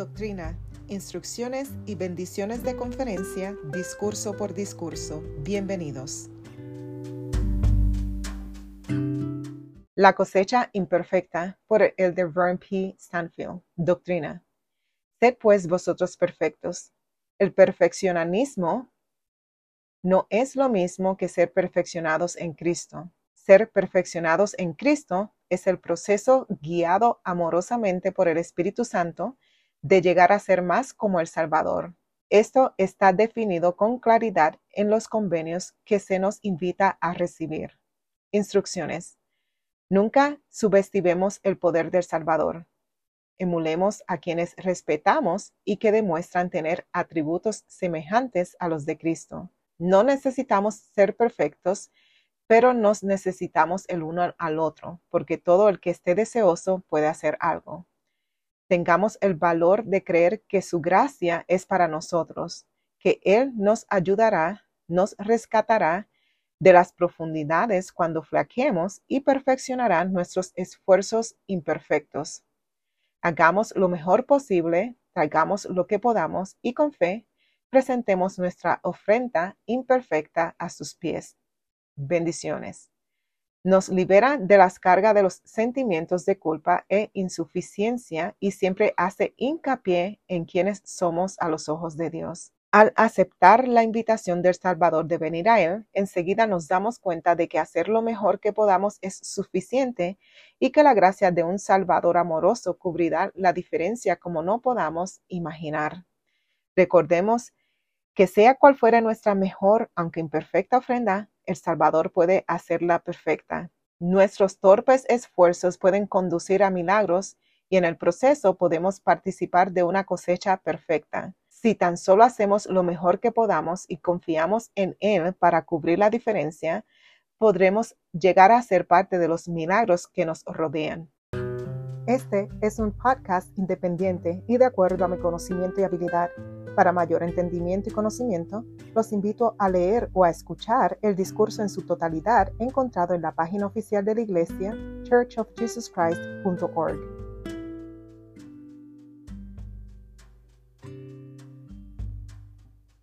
Doctrina, instrucciones y bendiciones de conferencia, discurso por discurso. Bienvenidos. La cosecha imperfecta por el de Vern P. Stanfield. Doctrina. Sed pues vosotros perfectos. El perfeccionismo no es lo mismo que ser perfeccionados en Cristo. Ser perfeccionados en Cristo es el proceso guiado amorosamente por el Espíritu Santo de llegar a ser más como el Salvador. Esto está definido con claridad en los convenios que se nos invita a recibir. Instrucciones. Nunca subestimemos el poder del Salvador. Emulemos a quienes respetamos y que demuestran tener atributos semejantes a los de Cristo. No necesitamos ser perfectos, pero nos necesitamos el uno al otro, porque todo el que esté deseoso puede hacer algo tengamos el valor de creer que su gracia es para nosotros, que Él nos ayudará, nos rescatará de las profundidades cuando flaquemos y perfeccionará nuestros esfuerzos imperfectos. Hagamos lo mejor posible, traigamos lo que podamos y con fe presentemos nuestra ofrenda imperfecta a sus pies. Bendiciones nos libera de las cargas de los sentimientos de culpa e insuficiencia y siempre hace hincapié en quienes somos a los ojos de Dios. Al aceptar la invitación del Salvador de venir a Él, enseguida nos damos cuenta de que hacer lo mejor que podamos es suficiente y que la gracia de un Salvador amoroso cubrirá la diferencia como no podamos imaginar. Recordemos que sea cual fuera nuestra mejor, aunque imperfecta ofrenda, el Salvador puede hacerla perfecta. Nuestros torpes esfuerzos pueden conducir a milagros y en el proceso podemos participar de una cosecha perfecta. Si tan solo hacemos lo mejor que podamos y confiamos en Él para cubrir la diferencia, podremos llegar a ser parte de los milagros que nos rodean. Este es un podcast independiente y de acuerdo a mi conocimiento y habilidad. Para mayor entendimiento y conocimiento, los invito a leer o a escuchar el discurso en su totalidad encontrado en la página oficial de la iglesia churchofjesuschrist.org.